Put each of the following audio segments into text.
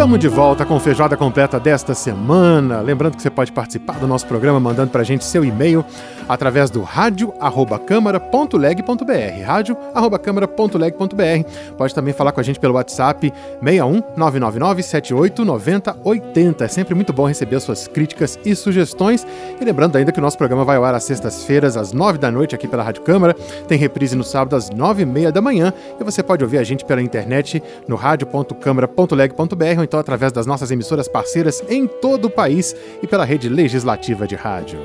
Estamos de volta com feijoada completa desta semana. Lembrando que você pode participar do nosso programa mandando para a gente seu e-mail através do rádio@câmara.leg.br. rádio@câmara.leg.br. Pode também falar com a gente pelo WhatsApp 61 999 78 90 80. É sempre muito bom receber suas críticas e sugestões. E lembrando ainda que o nosso programa vai ao ar às sextas-feiras às nove da noite aqui pela Rádio Câmara. Tem reprise no sábado às nove e meia da manhã e você pode ouvir a gente pela internet no rádio.câmara.leg.br então através das nossas emissoras parceiras em todo o país e pela rede legislativa de rádio.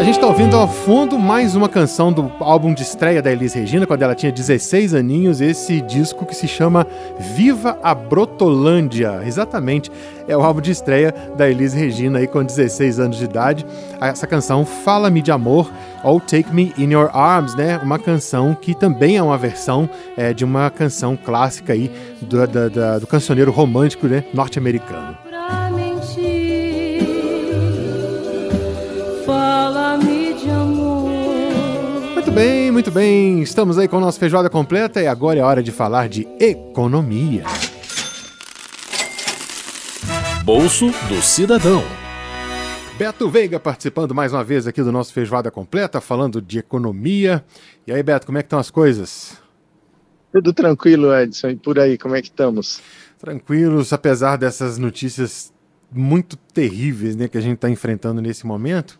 A gente está ouvindo ao fundo mais uma canção do álbum de estreia da Elis Regina, quando ela tinha 16 aninhos, esse disco que se chama Viva a Brotolândia. Exatamente, é o álbum de estreia da Elis Regina aí com 16 anos de idade. Essa canção Fala-me de Amor ou Take Me in Your Arms, né? Uma canção que também é uma versão é, de uma canção clássica aí do, da, da, do cancioneiro romântico né? norte-americano. Muito bem, muito bem. Estamos aí com a nossa feijoada completa e agora é hora de falar de economia. Bolso do Cidadão. Beto Veiga participando mais uma vez aqui do nosso Feijoada Completa, falando de economia. E aí, Beto, como é que estão as coisas? Tudo tranquilo, Edson. E por aí, como é que estamos? Tranquilos, apesar dessas notícias muito terríveis né, que a gente está enfrentando nesse momento.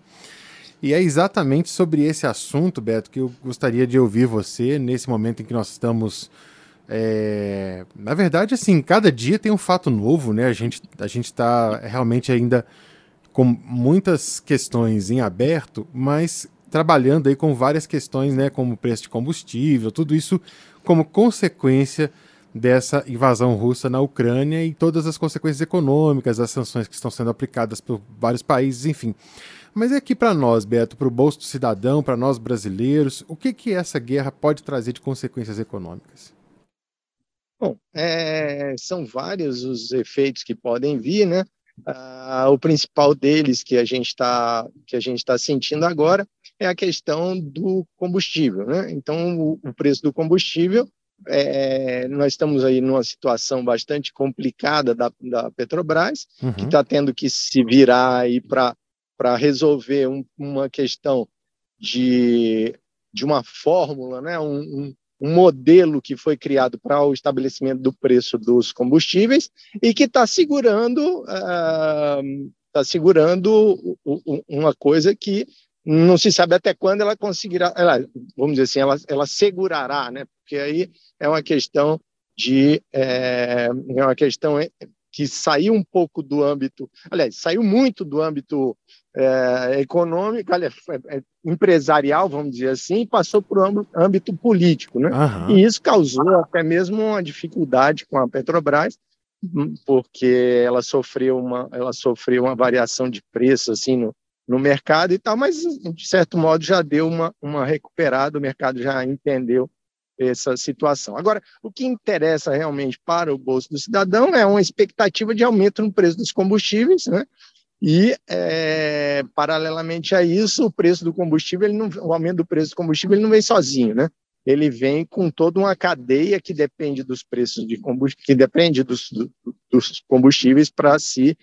E é exatamente sobre esse assunto, Beto, que eu gostaria de ouvir você nesse momento em que nós estamos. É... Na verdade, assim, cada dia tem um fato novo, né? A gente a está realmente ainda com muitas questões em aberto, mas trabalhando aí com várias questões, né, como preço de combustível, tudo isso como consequência dessa invasão russa na Ucrânia e todas as consequências econômicas, as sanções que estão sendo aplicadas por vários países, enfim. Mas é aqui para nós, Beto, para o bolso do cidadão, para nós brasileiros, o que, que essa guerra pode trazer de consequências econômicas? Bom, é, são vários os efeitos que podem vir, né? Ah, o principal deles que a gente está que a gente está sentindo agora é a questão do combustível, né? Então, o, o preço do combustível é, nós estamos aí numa situação bastante complicada da, da Petrobras, uhum. que está tendo que se virar aí para para resolver um, uma questão de, de uma fórmula, né? Um, um, um modelo que foi criado para o estabelecimento do preço dos combustíveis e que está segurando uh, segurando uma coisa que não se sabe até quando ela conseguirá, ela, vamos dizer assim, ela, ela segurará, né? Porque aí é uma questão de é, é uma questão que saiu um pouco do âmbito, aliás, saiu muito do âmbito é, econômico, aliás, é, é, empresarial, vamos dizer assim, passou para o âmbito político, né? Uhum. E isso causou até mesmo uma dificuldade com a Petrobras, hum, porque ela sofreu uma, ela sofreu uma variação de preço assim no, no mercado e tal, mas de certo modo já deu uma, uma recuperada, o mercado já entendeu essa situação. Agora, o que interessa realmente para o bolso do cidadão é uma expectativa de aumento no preço dos combustíveis, né? E, é, paralelamente a isso, o preço do combustível, ele não, o aumento do preço do combustível ele não vem sozinho, né? Ele vem com toda uma cadeia que depende dos preços de combustível, que depende dos, dos combustíveis para se,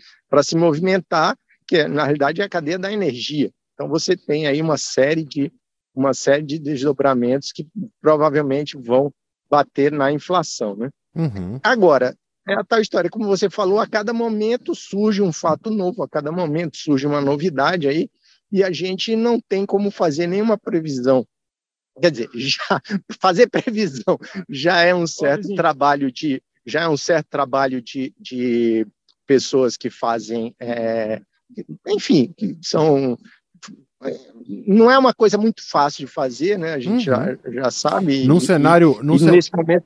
se movimentar, que na realidade é a cadeia da energia. Então você tem aí uma série de uma série de desdobramentos que provavelmente vão bater na inflação, né? Uhum. Agora, é a tal história, como você falou, a cada momento surge um fato novo, a cada momento surge uma novidade aí, e a gente não tem como fazer nenhuma previsão. Quer dizer, já, fazer previsão já é um certo trabalho de já é um certo trabalho de, de pessoas que fazem, é, enfim, que são não é uma coisa muito fácil de fazer, né? A gente uhum. já, já sabe. Num e, cenário, num, nesse momento,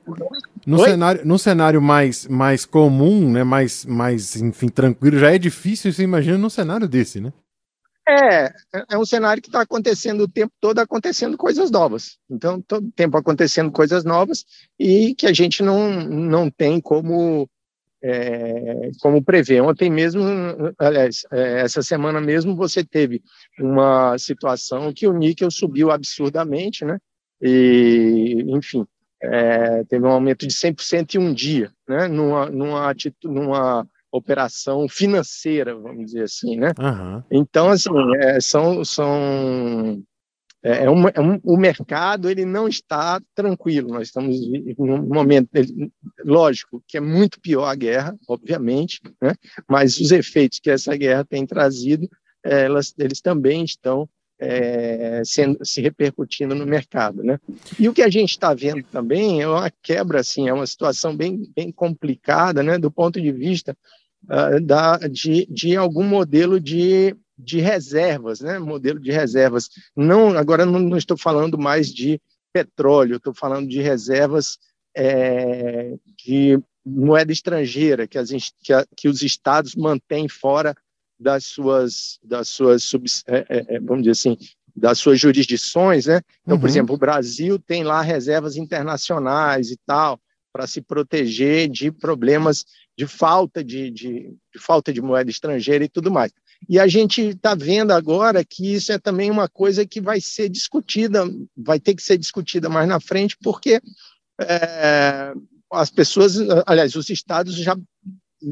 num cenário, num cenário mais, mais comum, né? Mais, mais, enfim, tranquilo, já é difícil. Você imagina num cenário desse, né? É, é um cenário que está acontecendo o tempo todo, acontecendo coisas novas. Então, todo tempo acontecendo coisas novas e que a gente não, não tem como é, como prevê. Ontem mesmo, aliás, é, essa semana mesmo, você teve uma situação que o níquel subiu absurdamente, né? E, enfim, é, teve um aumento de 100% em um dia, né? Numa, numa, numa operação financeira, vamos dizer assim, né? Uhum. Então, assim, é, são, são é, é, um, é um, o mercado ele não está tranquilo. Nós estamos num momento, ele, lógico, que é muito pior a guerra, obviamente, né? mas os efeitos que essa guerra tem trazido, elas, eles também estão é, sendo, se repercutindo no mercado, né? E o que a gente está vendo também é uma quebra, assim, é uma situação bem, bem complicada, né? Do ponto de vista uh, da, de, de algum modelo de de reservas, né? modelo de reservas. Não, agora não, não estou falando mais de petróleo, estou falando de reservas é, de moeda estrangeira que, as, que, a, que, os estados mantêm fora das suas, das suas é, é, é, vamos dizer assim, das suas jurisdições, né? Então, uhum. por exemplo, o Brasil tem lá reservas internacionais e tal para se proteger de problemas de falta de, de, de, falta de moeda estrangeira e tudo mais. E a gente está vendo agora que isso é também uma coisa que vai ser discutida, vai ter que ser discutida mais na frente, porque é, as pessoas, aliás, os estados já,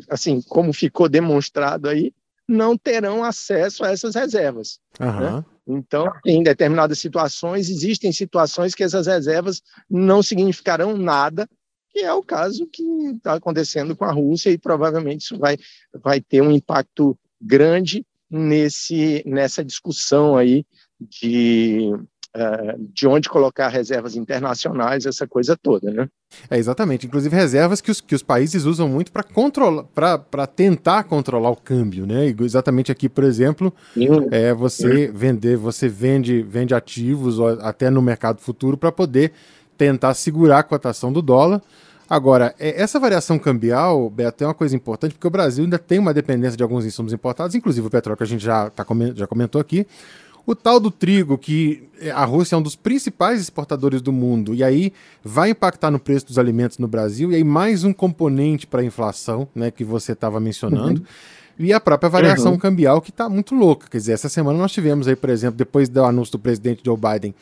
assim, como ficou demonstrado aí, não terão acesso a essas reservas. Uhum. Né? Então, em determinadas situações, existem situações que essas reservas não significarão nada, que é o caso que está acontecendo com a Rússia, e provavelmente isso vai, vai ter um impacto grande nesse, nessa discussão aí de, uh, de onde colocar reservas internacionais, essa coisa toda, né? É, exatamente. Inclusive reservas que os, que os países usam muito para controlar, para tentar controlar o câmbio, né? Exatamente aqui, por exemplo, é você vender, você vende, vende ativos até no mercado futuro para poder tentar segurar a cotação do dólar Agora, é, essa variação cambial, Beto, é uma coisa importante, porque o Brasil ainda tem uma dependência de alguns insumos importados, inclusive o petróleo que a gente já, tá, já comentou aqui. O tal do trigo, que é, a Rússia é um dos principais exportadores do mundo, e aí vai impactar no preço dos alimentos no Brasil, e aí mais um componente para a inflação, né, que você estava mencionando. Uhum. E a própria variação uhum. cambial que está muito louca. Quer dizer, essa semana nós tivemos aí, por exemplo, depois do anúncio do presidente Joe Biden,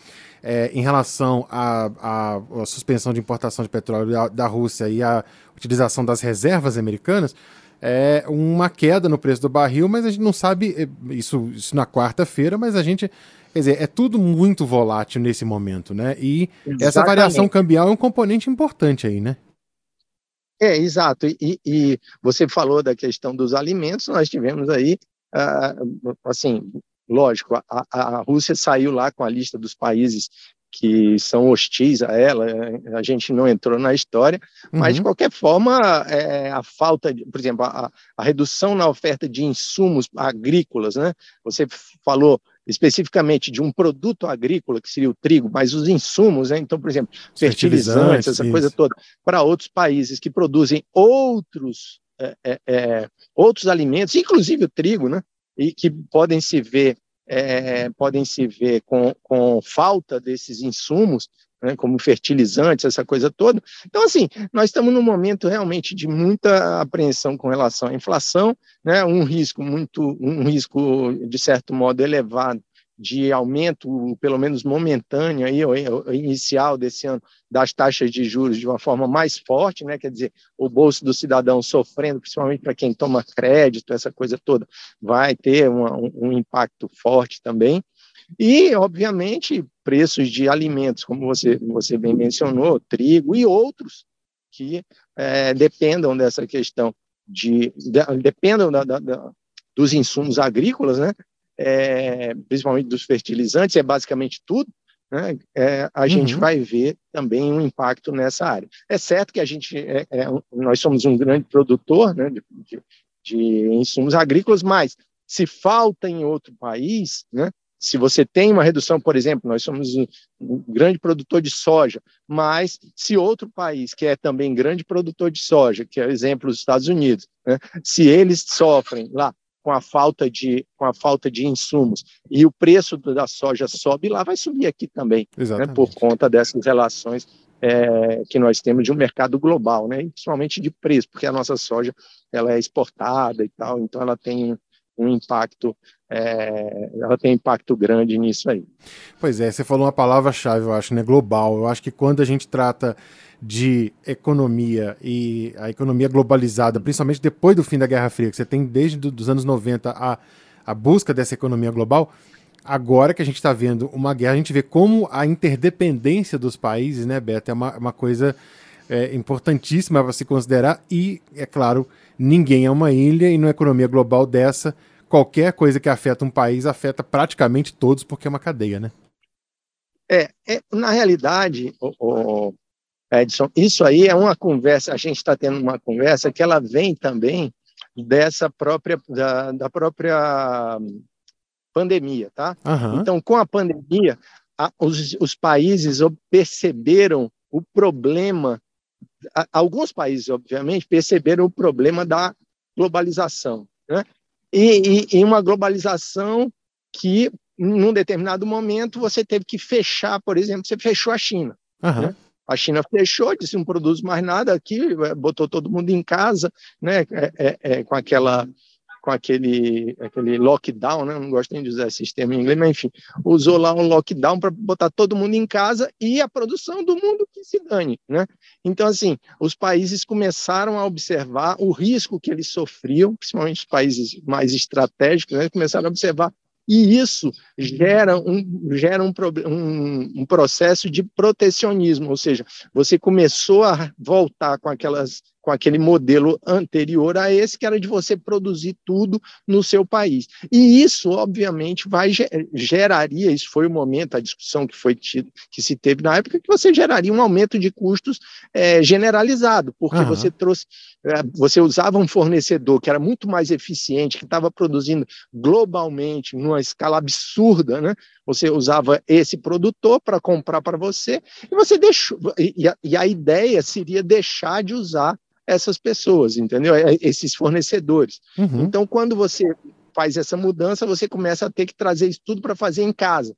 é, em relação à, suspensão de importação de petróleo da, da, Rússia e a utilização das reservas americanas, é uma queda no preço do barril, mas a gente não sabe é, isso, isso na quarta-feira, mas a gente. Quer dizer, é tudo muito volátil nesse momento, né? E Exatamente. essa variação cambial é um componente importante aí, né? É, exato. E, e, você falou da questão dos alimentos, nós tivemos aí, uh, assim, lógico, a, a Rússia saiu lá com a lista dos países que são hostis a ela, a gente não entrou na história, mas de uhum. qualquer forma, é, a falta, de, por exemplo, a, a, redução na oferta de insumos agrícolas, né? Você falou especificamente de um produto agrícola, que seria o trigo, mas os insumos, né? então, por exemplo, fertilizantes, essa isso. coisa toda, para outros países que produzem outros, é, é, é outros alimentos, inclusive o trigo, né? E que podem se ver é, podem se ver com, com falta desses insumos, né, como fertilizantes, essa coisa toda. Então, assim, nós estamos num momento realmente de muita apreensão com relação à inflação, né, um risco muito, um risco de certo modo elevado de aumento, pelo menos momentâneo, aí, inicial desse ano, das taxas de juros de uma forma mais forte, né? quer dizer, o bolso do cidadão sofrendo, principalmente para quem toma crédito, essa coisa toda, vai ter uma, um impacto forte também. E, obviamente, preços de alimentos, como você, você bem mencionou, trigo e outros que é, dependam dessa questão de, de dependam da, da, da, dos insumos agrícolas, né? É, principalmente dos fertilizantes, é basicamente tudo, né, é, a uhum. gente vai ver também um impacto nessa área. É certo que a gente, é, é, nós somos um grande produtor né, de, de, de, insumos agrícolas, mas se falta em outro país, né, se você tem uma redução, por exemplo, nós somos um, um grande produtor de soja, mas se outro país que é também grande produtor de soja, que é o exemplo dos Estados Unidos, né, se eles sofrem lá com a falta de, com a falta de insumos e o preço da soja sobe lá, vai subir aqui também, né, por conta dessas relações é, que nós temos de um mercado global, né? principalmente de preço, porque a nossa soja ela é exportada e tal, então ela tem um impacto, é, ela tem impacto grande nisso aí. Pois é, você falou uma palavra-chave, eu acho, né? Global. Eu acho que quando a gente trata de economia e a economia globalizada, principalmente depois do fim da Guerra Fria, que você tem desde os anos 90 a, a busca dessa economia global, agora que a gente está vendo uma guerra, a gente vê como a interdependência dos países, né, Beto, é uma, uma coisa é, importantíssima para se considerar e, é claro, ninguém é uma ilha e numa economia global dessa, qualquer coisa que afeta um país afeta praticamente todos porque é uma cadeia, né? É, é na realidade, o, o Edson, isso aí é uma conversa, a gente está tendo uma conversa que ela vem também dessa própria, da, da própria pandemia, tá? Uhum. Então, com a pandemia, a, os, os países perceberam o problema, a, alguns países, obviamente, perceberam o problema da globalização, né? E, e, e uma globalização que, num determinado momento, você teve que fechar, por exemplo, você fechou a China. Uhum. Né? A China fechou, disse não produz mais nada aqui, eh, botou todo mundo em casa, né, é, é, é, com aquela com aquele, aquele lockdown, né? não gosto nem de usar esse termo em inglês, mas enfim, usou lá um lockdown para botar todo mundo em casa e a produção do mundo que se dane. Né? Então, assim, os países começaram a observar o risco que eles sofriam, principalmente os países mais estratégicos, né? começaram a observar e isso gera um, gera um, um, um, processo de protecionismo, ou seja, você começou a voltar com aquelas com aquele modelo anterior a esse, que era de você produzir tudo no seu país. E isso, obviamente, vai geraria, isso foi o momento, a discussão que foi tido, que se teve na época, que você geraria um aumento de custos é, generalizado, porque uhum. você trouxe, é, você usava um fornecedor que era muito mais eficiente, que estava produzindo globalmente, numa escala absurda, né? Você usava esse produtor para comprar para você, e você deixou, e a, e a ideia seria deixar de usar essas pessoas, entendeu? É, esses fornecedores. Uhum. Então, quando você faz essa mudança, você começa a ter que trazer isso tudo para fazer em casa.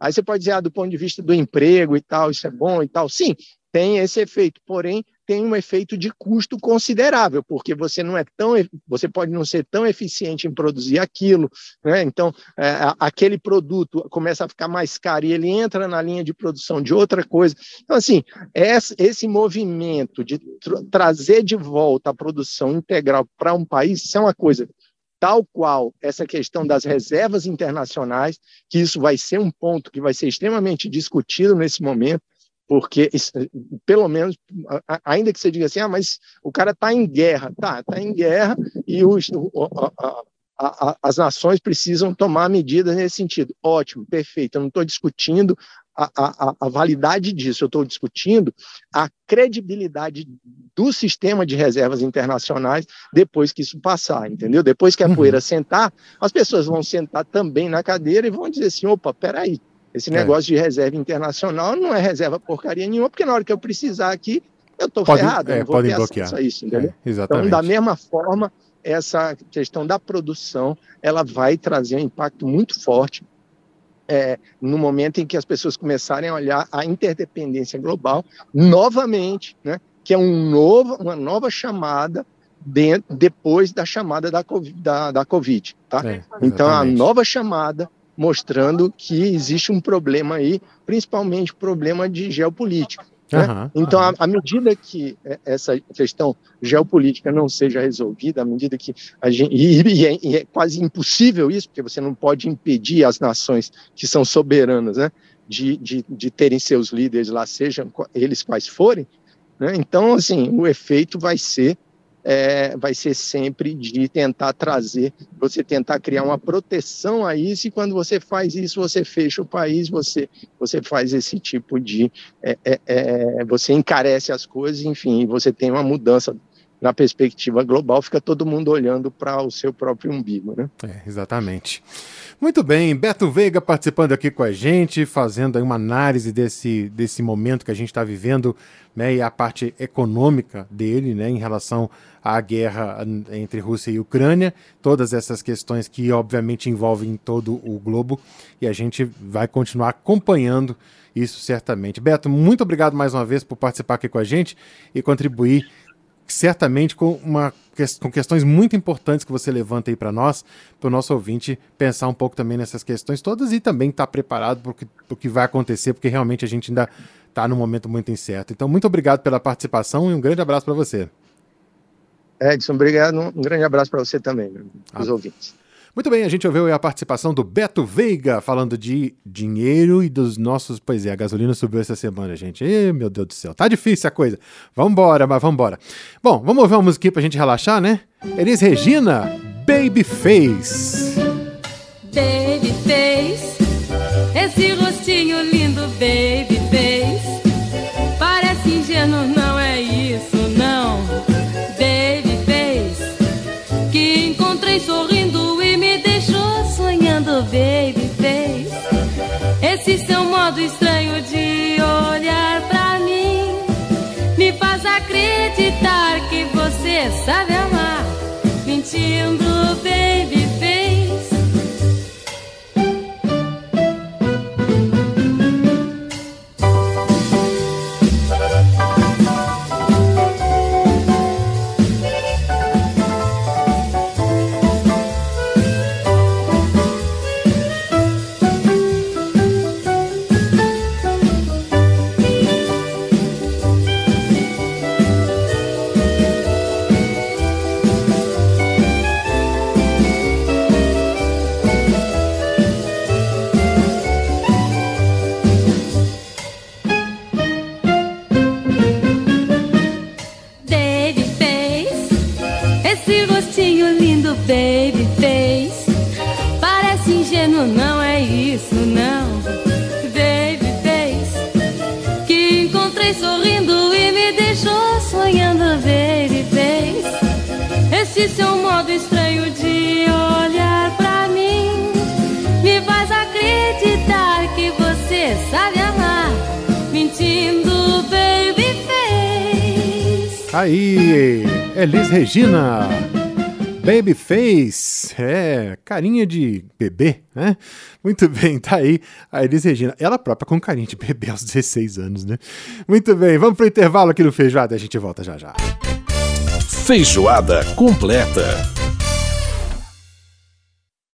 Aí você pode dizer, ah, do ponto de vista do emprego e tal, isso é bom e tal. Sim, tem esse efeito, porém tem um efeito de custo considerável, porque você não é tão, você pode não ser tão eficiente em produzir aquilo, né? Então é, aquele produto começa a ficar mais caro e ele entra na linha de produção de outra coisa. Então assim, esse, movimento de tra trazer de volta a produção integral para um país, isso é uma coisa tal qual essa questão das reservas internacionais, que isso vai ser um ponto que vai ser extremamente discutido nesse momento, porque pelo menos, ainda que você diga assim, ah, mas o cara está em guerra, tá, está em guerra e os, a, a, as nações precisam tomar medidas nesse sentido. Ótimo, perfeito. Eu não estou discutindo a, a, a, validade disso, eu estou discutindo a credibilidade do sistema de reservas internacionais depois que isso passar, entendeu? Depois que a uhum. poeira sentar, as pessoas vão sentar também na cadeira e vão dizer assim: opa, peraí, esse é. negócio é. de reserva internacional não é reserva porcaria nenhuma, porque na hora que eu precisar aqui, eu estou ferrado, é, não vou podem ter bloquear. a isso, entendeu? É, exatamente. Então, da mesma forma, essa questão da produção, ela vai trazer um impacto muito forte é, no momento em que as pessoas começarem a olhar a interdependência global novamente, né, que é um novo, uma nova chamada dentro, depois da chamada da, da, da Covid. Tá? É, então, a nova chamada mostrando que existe um problema aí, principalmente problema de geopolítica. Né? Uhum, então, uhum. À, medida que essa questão geopolítica não seja resolvida, à medida que a gente. E, e, é, e, é, quase impossível isso, porque você não pode impedir as nações que são soberanas né, de, de, de terem seus líderes lá, sejam eles quais forem. Né? Então, assim, o efeito vai ser é, vai ser sempre de tentar trazer, você tentar criar uma proteção a isso, e quando você faz isso, você fecha o país, você, você faz esse tipo de. É, é, é você encarece as coisas, enfim, você tem uma mudança na perspectiva global, fica todo mundo olhando para o seu próprio umbigo, né? É, exatamente. Muito bem, Beto Veiga participando aqui com a gente, fazendo uma análise desse, desse momento que a gente está vivendo, né, e a parte econômica dele, né, em relação à guerra entre Rússia e Ucrânia, todas essas questões que obviamente envolvem todo o globo, e a gente vai continuar acompanhando isso certamente. Beto, muito obrigado mais uma vez por participar aqui com a gente e contribuir certamente com, uma, com questões muito importantes que você levanta aí para nós, para o nosso ouvinte pensar um pouco também nessas questões todas e também estar tá preparado para o que vai acontecer, porque realmente a gente ainda está num momento muito incerto. Então, muito obrigado pela participação e um grande abraço para você. Edson, obrigado. Um grande abraço para você também, os ah. ouvintes. Muito bem, a gente ouviu a participação do Beto Veiga falando de dinheiro e dos nossos. Pois é, a gasolina subiu essa semana, gente. Ih, meu Deus do céu, tá difícil a coisa. Vambora, mas vambora. Bom, vamos ouvir uma musiquinha pra gente relaxar, né? Elis Regina, Babyface. Babyface, esse rostinho lindo, babyface. Acreditar que você sabe amar. Mentindo, baby Aí, Elis Regina, Babyface, é, carinha de bebê, né? Muito bem, tá aí a Elis Regina, ela própria com carinha de bebê aos 16 anos, né? Muito bem, vamos pro intervalo aqui no Feijoada, a gente volta já já. Feijoada completa.